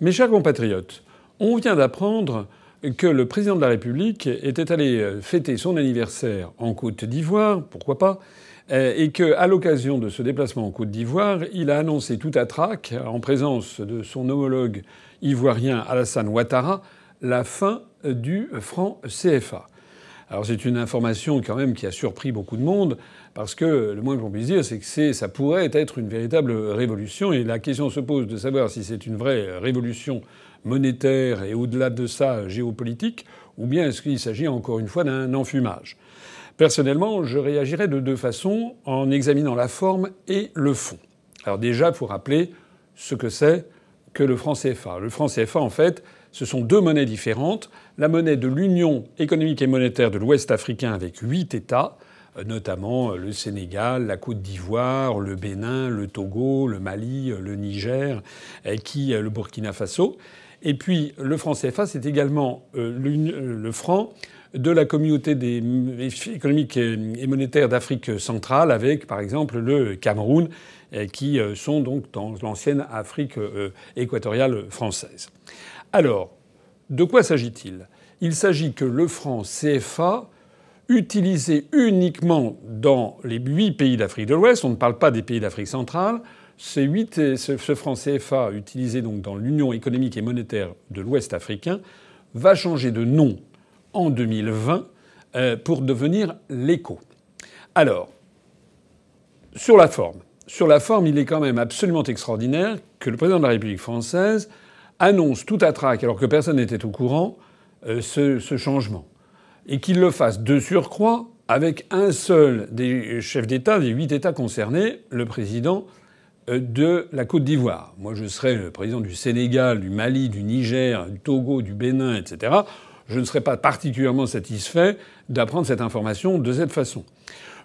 Mes chers compatriotes, on vient d'apprendre que le président de la République était allé euh, fêter son anniversaire en Côte d'Ivoire, pourquoi pas, euh, et qu'à l'occasion de ce déplacement en Côte d'Ivoire, il a annoncé tout à trac, en présence de son homologue ivoirien Alassane Ouattara, la fin du franc CFA. Alors c'est une information quand même qui a surpris beaucoup de monde, parce que le moins qu'on puisse dire, c'est que ça pourrait être une véritable révolution. Et la question se pose de savoir si c'est une vraie révolution monétaire et au-delà de ça géopolitique, ou bien est-ce qu'il s'agit encore une fois d'un enfumage. Personnellement, je réagirais de deux façons en examinant la forme et le fond. Alors déjà, faut rappeler ce que c'est que le franc CFA. Le franc CFA, en fait, ce sont deux monnaies différentes. La monnaie de l'Union économique et monétaire de l'Ouest africain avec huit États, euh, notamment euh, le Sénégal, la Côte d'Ivoire, le Bénin, le Togo, le Mali, euh, le Niger, qui, le Burkina Faso. Et puis le franc CFA, c'est également le franc de la communauté économique et monétaire d'Afrique centrale, avec par exemple le Cameroun, qui sont donc dans l'ancienne Afrique équatoriale française. Alors, de quoi s'agit-il? Il s'agit que le franc CFA utilisé uniquement dans les huit pays d'Afrique de l'Ouest, on ne parle pas des pays d'Afrique centrale, ce, franc CFA utilisé donc dans l'Union économique et monétaire de l'Ouest africain va changer de nom en 2020 euh, pour devenir l'ECO. Alors, sur la forme, sur la forme, il est quand même absolument extraordinaire que le président de la République française annonce tout à trac, alors que personne n'était au courant, euh, ce changement et qu'il le fasse de surcroît avec un seul des chefs d'État, des huit États concernés, le président euh, de la Côte d'Ivoire. Moi, je serais le président du Sénégal, du Mali, du Niger, du Togo, du Bénin, etc. Je ne serais pas particulièrement satisfait d'apprendre cette information de cette façon.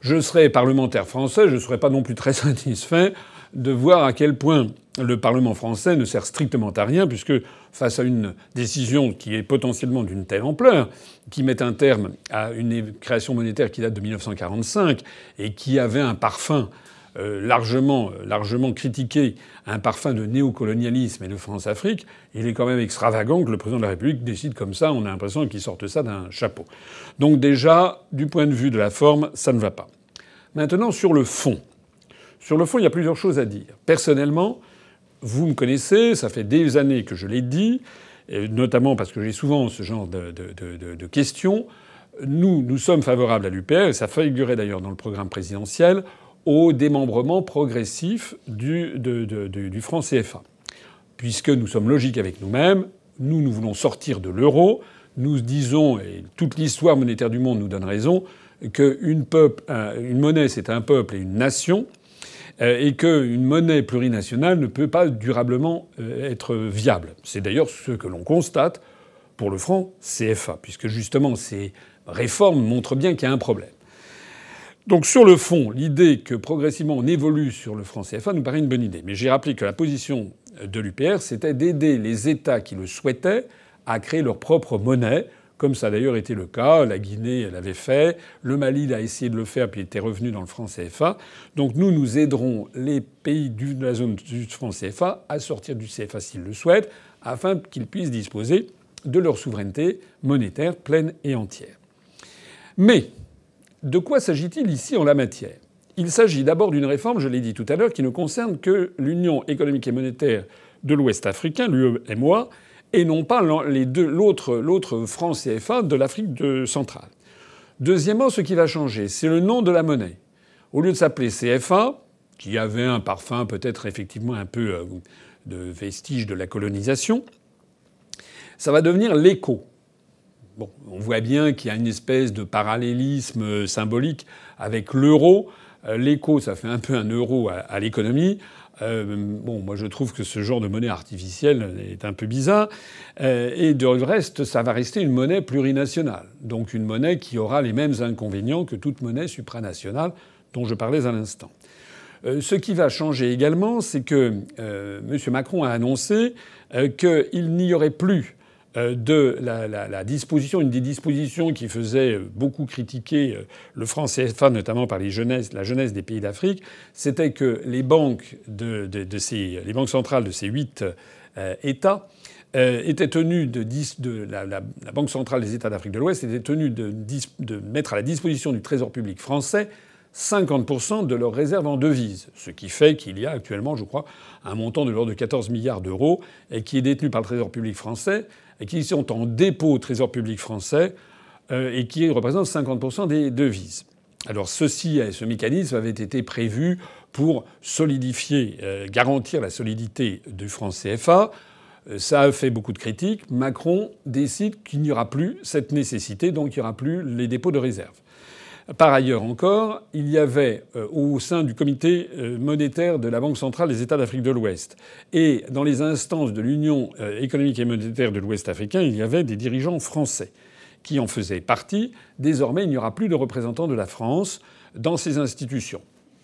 Je serais parlementaire français, je ne serais pas non plus très satisfait de voir à quel point le Parlement français ne sert strictement à rien, puisque face à une décision qui est potentiellement d'une telle ampleur, qui met un terme à une création monétaire qui date de 1945 et qui avait un parfum euh, largement, largement critiqué, un parfum de néocolonialisme et de France-Afrique, il est quand même extravagant que le président de la République décide comme ça. On a l'impression qu'il sorte ça d'un chapeau. Donc déjà, du point de vue de la forme, ça ne va pas. Maintenant, sur le fond. Sur le fond, il y a plusieurs choses à dire. Personnellement, vous me connaissez, ça fait des années que je l'ai dit, notamment parce que j'ai souvent ce genre de, questions. Nous, nous sommes favorables à l'UPR, et ça figurait d'ailleurs dans le programme présidentiel, au démembrement progressif du, du franc CFA. Puisque nous sommes logiques avec nous-mêmes, nous, nous voulons sortir de l'euro, nous disons, et toute l'histoire monétaire du monde nous donne raison, qu'une une monnaie, c'est un peuple et une nation, euh, et qu'une monnaie plurinationale ne peut pas durablement euh, être viable. C'est d'ailleurs ce que l'on constate pour le franc CFA, puisque justement ces réformes montrent bien qu'il y a un problème. Donc sur le fond, l'idée que progressivement on évolue sur le franc CFA nous paraît une bonne idée. Mais j'ai rappelé que la position de l'UPR, c'était d'aider les États qui le souhaitaient à créer leur propre monnaie comme ça a d'ailleurs été le cas. La Guinée l'avait fait, le Mali a essayé de le faire puis était revenu dans le franc CFA. Donc nous, nous aiderons les pays de la zone du franc CFA à sortir du CFA s'ils le souhaitent, afin qu'ils puissent disposer de leur souveraineté monétaire pleine et entière. Mais de quoi s'agit-il ici en la matière? Il s'agit d'abord d'une réforme, je l'ai dit tout à l'heure, qui ne concerne que l'Union économique et monétaire de l'Ouest africain, l'UEMOA, et non pas l'autre, franc CFA de l'Afrique centrale. Deuxièmement, ce qui va changer, c'est le nom de la monnaie. Au lieu de s'appeler CFA, qui avait un parfum peut-être effectivement un peu euh, de vestige de la colonisation, ça va devenir l'écho. Bon, on voit bien qu'il y a une espèce de parallélisme symbolique avec l'euro. Euh, l'écho, ça fait un peu un euro à l'économie. Euh, bon, moi je trouve que ce genre de monnaie artificielle est un peu bizarre. Euh, et de reste, ça va rester une monnaie plurinationale. Donc une monnaie qui aura les mêmes inconvénients que toute monnaie supranationale dont je parlais à l'instant. Euh, ce qui va changer également, c'est que M. Macron a annoncé qu'il n'y aurait plus de la, disposition, une des dispositions qui faisait beaucoup critiquer euh, le franc CFA, notamment par les la jeunesse des pays d'Afrique, c'était que les banques, de, ces, les banques centrales de ces huit euh, États étaient tenues de, de la, la, Banque centrale des États d'Afrique de l'Ouest était tenue de, de mettre à la disposition du Trésor public français 50% de leurs réserves en devises, ce qui fait qu'il y a actuellement, je crois, un montant de l'ordre de 14 milliards d'euros et qui est détenu par le Trésor public français et qui sont en dépôt au Trésor public français euh, et qui représentent 50% des devises. Alors ceci, ce mécanisme avait été prévu pour solidifier, euh, garantir la solidité du franc CFA. Euh, ça a fait beaucoup de critiques. Macron décide qu'il n'y aura plus cette nécessité, donc il n'y aura plus les dépôts de réserve. Par ailleurs encore, il y avait euh, au sein du comité euh, monétaire de la Banque centrale des États d'Afrique de l'Ouest et dans les instances de l'Union euh, économique et monétaire de l'Ouest africain, il y avait des dirigeants français qui en faisaient partie. Désormais, il n'y aura plus de représentants de la France dans ces institutions.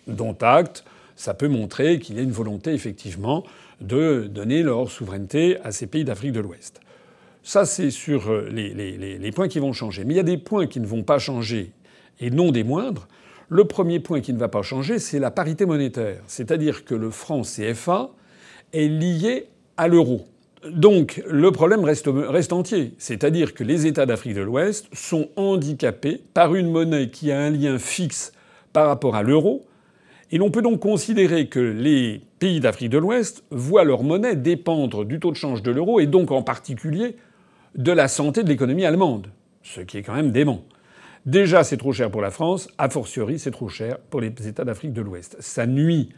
Dont acte, ça peut montrer qu'il y a une volonté effectivement de donner leur souveraineté à ces pays d'Afrique de l'Ouest. Ça, c'est sur les, les, points qui vont changer. Mais il y a des points qui ne vont pas changer et non des moindres. Le premier point qui ne va pas changer, c'est la parité monétaire. C'est-à-dire que le franc CFA est lié à l'euro. Donc le problème reste, entier. C'est-à-dire que les États d'Afrique de l'Ouest sont handicapés par une monnaie qui a un lien fixe par rapport à l'euro. Et l'on peut donc considérer que les pays d'Afrique de l'Ouest voient leur monnaie dépendre du taux de change de l'euro et donc en particulier de la santé de l'économie allemande, ce qui est quand même dément. Déjà, c'est trop cher pour la France. A fortiori, c'est trop cher pour les États d'Afrique de l'Ouest. Ça nuit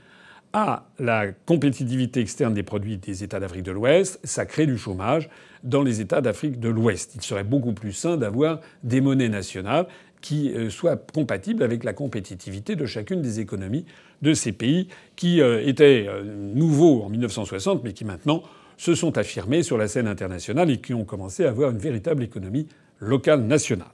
à la compétitivité externe des produits des États d'Afrique de l'Ouest. Ça crée du chômage dans les États d'Afrique de l'Ouest. Il serait beaucoup plus sain d'avoir des monnaies nationales qui euh, soient compatibles avec la compétitivité de chacune des économies de ces pays qui euh, étaient euh, nouveaux en 1960 mais qui maintenant se sont affirmés sur la scène internationale et qui ont commencé à avoir une véritable économie locale nationale.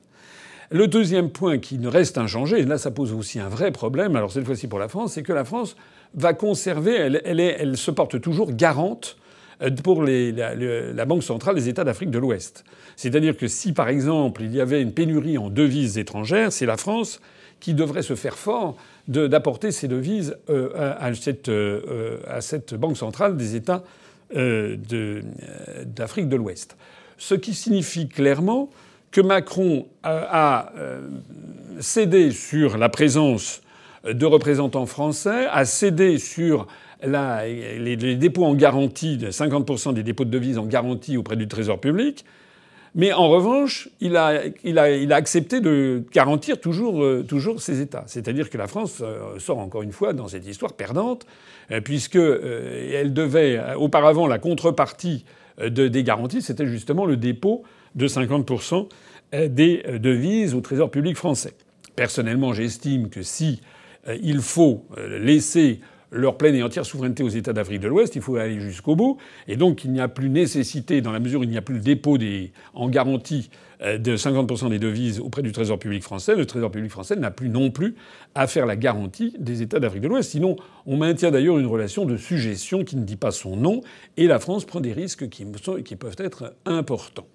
Le deuxième point qui ne reste inchangé, et là ça pose aussi un vrai problème, alors cette fois-ci pour la France, c'est que la France va conserver, elle, se porte toujours garante euh, pour la, Banque centrale des États d'Afrique de l'Ouest. C'est-à-dire que si par exemple il y avait une pénurie en devises étrangères, c'est la France qui devrait se faire fort d'apporter ces devises euh, euh, à, cette, Banque centrale des États d'Afrique de l'Ouest. Ce qui signifie clairement que Macron a euh, cédé sur la présence de représentants français, a cédé sur les, dépôts en garantie, 50% des dépôts de devises en garantie auprès du Trésor public. Mais en revanche, il a, accepté de garantir toujours, euh, toujours ses États. C'est-à-dire que la France euh, sort encore une fois dans cette histoire perdante, puisqu'elle devait auparavant la contrepartie des garanties, c'était justement le dépôt de 50% des devises au Trésor public français. Personnellement, j'estime que si euh, il faut euh, laisser leur pleine et entière souveraineté aux États d'Afrique de l'Ouest, il faut aller jusqu'au bout. Et donc il n'y a plus nécessité, dans la mesure où il n'y a plus le dépôt en garantie euh, de 50% des devises auprès du Trésor public français, le Trésor public français n'a plus non plus à faire la garantie des États d'Afrique de l'Ouest. Sinon, on maintient d'ailleurs une relation de suggestion qui ne dit pas son nom, et la France prend des risques qui peuvent être importants.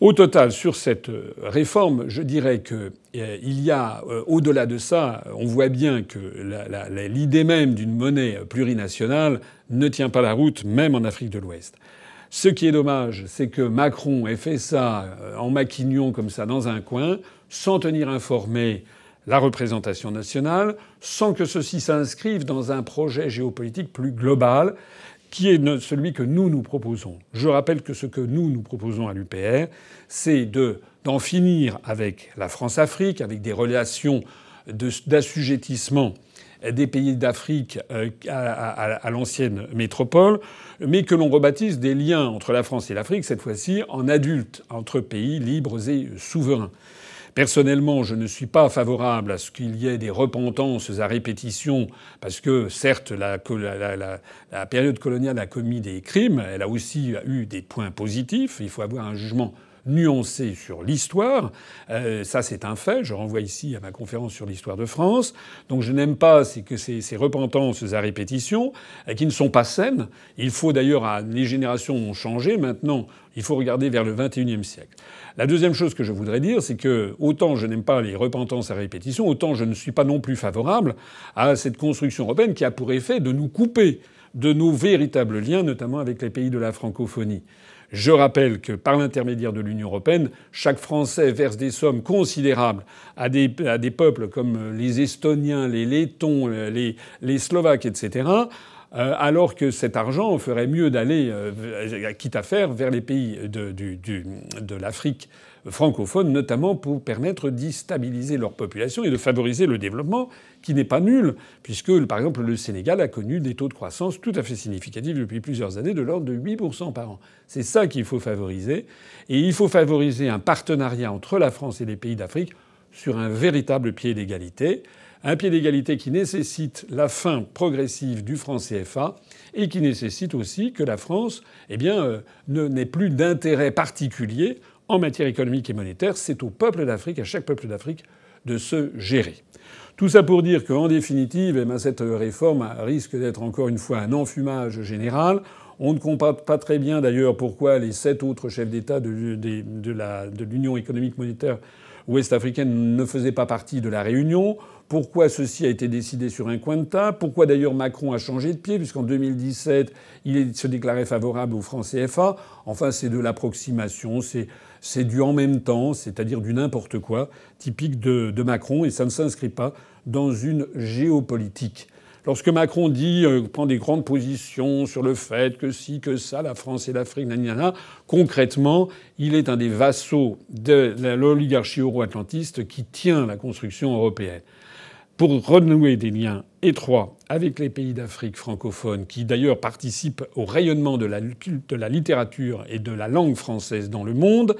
Au total, sur cette euh, réforme, je dirais qu'il euh, y a, euh, au-delà de ça, on voit bien que l'idée même d'une monnaie plurinationale ne tient pas la route, même en Afrique de l'Ouest. Ce qui est dommage, c'est que Macron ait fait ça en maquignon comme ça dans un coin, sans tenir informé la représentation nationale, sans que ceci s'inscrive dans un projet géopolitique plus global qui est celui que nous nous proposons. Je rappelle que ce que nous nous proposons à l'UPR, c'est de d'en finir avec la France-Afrique, avec des relations d'assujettissement des pays d'Afrique euh, à, l'ancienne métropole, mais que l'on rebaptise des liens entre la France et l'Afrique, cette fois-ci en adultes, entre pays libres et souverains. Personnellement, je ne suis pas favorable à ce qu'il y ait des repentances à répétition, parce que certes, la, période coloniale a commis des crimes, elle a aussi eu des points positifs. Il faut avoir un jugement nuancé sur l'histoire. Euh, ça, c'est un fait. Je renvoie ici à ma conférence sur l'histoire de France. Donc, je n'aime pas que ces, ces, repentances à répétition, euh, qui ne sont pas saines. Il faut d'ailleurs, les générations ont changé. Maintenant, il faut regarder vers le XXIe siècle. La deuxième chose que je voudrais dire, c'est que autant je n'aime pas les repentances à répétition, autant je ne suis pas non plus favorable à cette construction européenne qui a pour effet de nous couper de nos véritables liens, notamment avec les pays de la francophonie. Je rappelle que par l'intermédiaire de l'Union européenne, chaque Français verse des sommes considérables à des, peuples comme les Estoniens, les Lettons, les, les Slovaques, etc. Euh, alors que cet argent ferait mieux d'aller, euh, quitte à faire, vers les pays de l'Afrique francophone, notamment pour permettre d'y stabiliser leur population et de favoriser le développement, qui n'est pas nul, puisque, par exemple, le Sénégal a connu des taux de croissance tout à fait significatifs depuis plusieurs années, de l'ordre de 8% par an. C'est ça qu'il faut favoriser. Et il faut favoriser un partenariat entre la France et les pays d'Afrique sur un véritable pied d'égalité un pied d'égalité qui nécessite la fin progressive du franc CFA et qui nécessite aussi que la France eh bien, euh, n'ait plus d'intérêt particulier en matière économique et monétaire. C'est au peuple d'Afrique, à chaque peuple d'Afrique, de se gérer. Tout ça pour dire qu'en définitive, eh bien, cette réforme risque d'être encore une fois un enfumage général. On ne comprend pas très bien d'ailleurs pourquoi les sept autres chefs d'État de, de l'Union économique monétaire ouest-africaine ne faisaient pas partie de la réunion. Pourquoi ceci a été décidé sur un coin de table? Pourquoi d'ailleurs Macron a changé de pied puisqu'en 2017 il se déclarait favorable au franc CFA Enfin, c'est de l'approximation, c'est du en même temps, c'est-à-dire du n'importe quoi typique de, de Macron et ça ne s'inscrit pas dans une géopolitique. Lorsque Macron dit, euh, prend des grandes positions sur le fait que si, que ça, la France et l'Afrique, nanana, concrètement, il est un des vassaux de l'oligarchie euro-atlantiste qui tient la construction européenne pour renouer des liens étroits avec les pays d'Afrique francophone, qui d'ailleurs participent au rayonnement de la, de la, littérature et de la langue française dans le monde,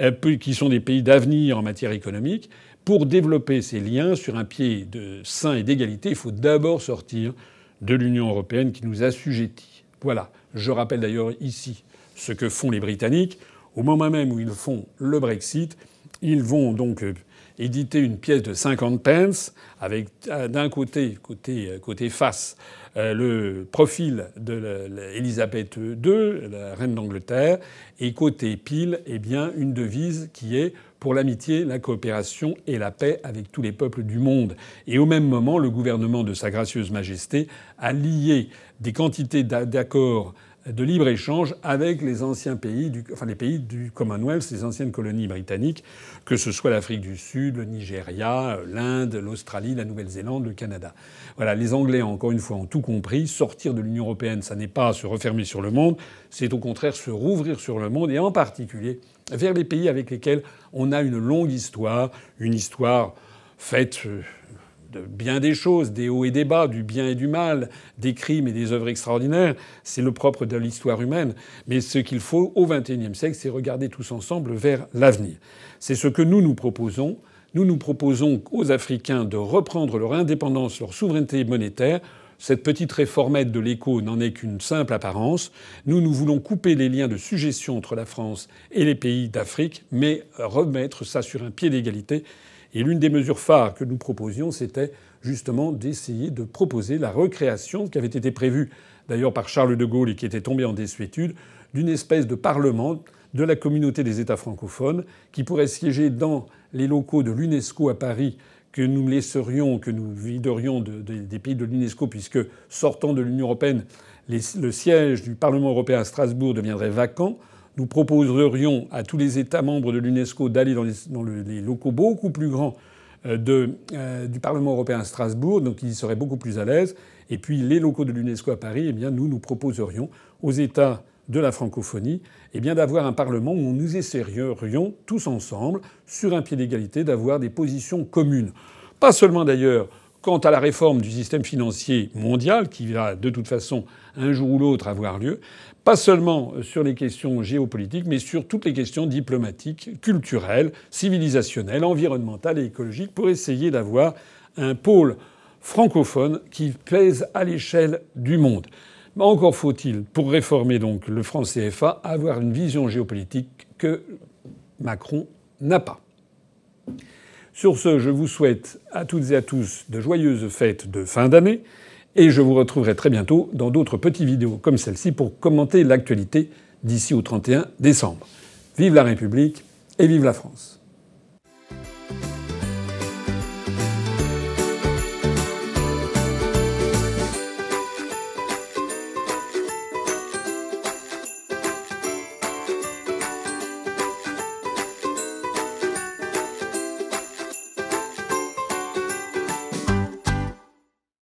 euh, qui sont des pays d'avenir en matière économique, pour développer ces liens sur un pied de sain et d'égalité, il faut d'abord sortir de l'Union européenne qui nous assujettit. Voilà. Je rappelle d'ailleurs ici ce que font les Britanniques. Au moment même où ils font le Brexit, ils vont donc euh, éditer une pièce de 50 pence avec euh, d'un côté, côté, euh, face, euh, le profil d'Élisabeth II, la reine d'Angleterre, et côté pile, eh une devise qui est pour l'amitié, la coopération et la paix avec tous les peuples du monde. Et au même moment, le gouvernement de Sa Gracieuse Majesté a lié des quantités d'accords de libre-échange avec les anciens pays, du, enfin les pays du Commonwealth, les anciennes colonies britanniques, que ce soit l'Afrique du Sud, le Nigeria, l'Inde, l'Australie, la Nouvelle-Zélande, le Canada. Voilà, les Anglais, encore une fois, ont tout compris. Sortir de l'Union européenne, ça n'est pas se refermer sur le monde, c'est au contraire se rouvrir sur le monde, et en particulier vers les pays avec lesquels on a une longue histoire, une histoire faite euh, de bien des choses, des hauts et des bas, du bien et du mal, des crimes et des œuvres extraordinaires. C'est le propre de l'histoire humaine. Mais ce qu'il faut au XXIe siècle, c'est regarder tous ensemble vers l'avenir. C'est ce que nous nous proposons. Nous nous proposons aux Africains de reprendre leur indépendance, leur souveraineté monétaire. Cette petite réformette de l'écho n'en est qu'une simple apparence. Nous, nous voulons couper les liens de suggestion entre la France et les pays d'Afrique, mais remettre ça sur un pied d'égalité et l'une des mesures phares que nous proposions, c'était justement d'essayer de proposer la recréation, qui avait été prévue d'ailleurs par Charles de Gaulle et qui était tombée en désuétude, d'une espèce de parlement de la communauté des États francophones qui pourrait siéger dans les locaux de l'UNESCO à Paris que nous laisserions, que nous viderions des pays de l'UNESCO, puisque sortant de l'Union européenne, le siège du Parlement européen à Strasbourg deviendrait vacant nous proposerions à tous les États membres de l'UNESCO d'aller dans, les, locaux beaucoup plus grands euh, euh, du Parlement européen à Strasbourg, donc ils seraient beaucoup plus à l'aise. Et puis les locaux de l'UNESCO à Paris, eh bien, nous nous proposerions aux États de la francophonie eh bien, d'avoir un Parlement où nous essayerions tous ensemble, sur un pied d'égalité, d'avoir des positions communes. Pas seulement d'ailleurs quant à la réforme du système financier mondial, qui va de toute façon un jour ou l'autre avoir lieu, pas seulement sur les questions géopolitiques, mais sur toutes les questions diplomatiques, culturelles, civilisationnelles, environnementales et écologiques, pour essayer d'avoir un pôle francophone qui pèse à l'échelle du monde. Mais encore faut-il, pour réformer donc le franc CFA, avoir une vision géopolitique que Macron n'a pas. Sur ce, je vous souhaite à toutes et à tous de joyeuses fêtes de fin d'année et je vous retrouverai très bientôt dans d'autres petites vidéos comme celle-ci pour commenter l'actualité d'ici au 31 décembre. Vive la République et vive la France.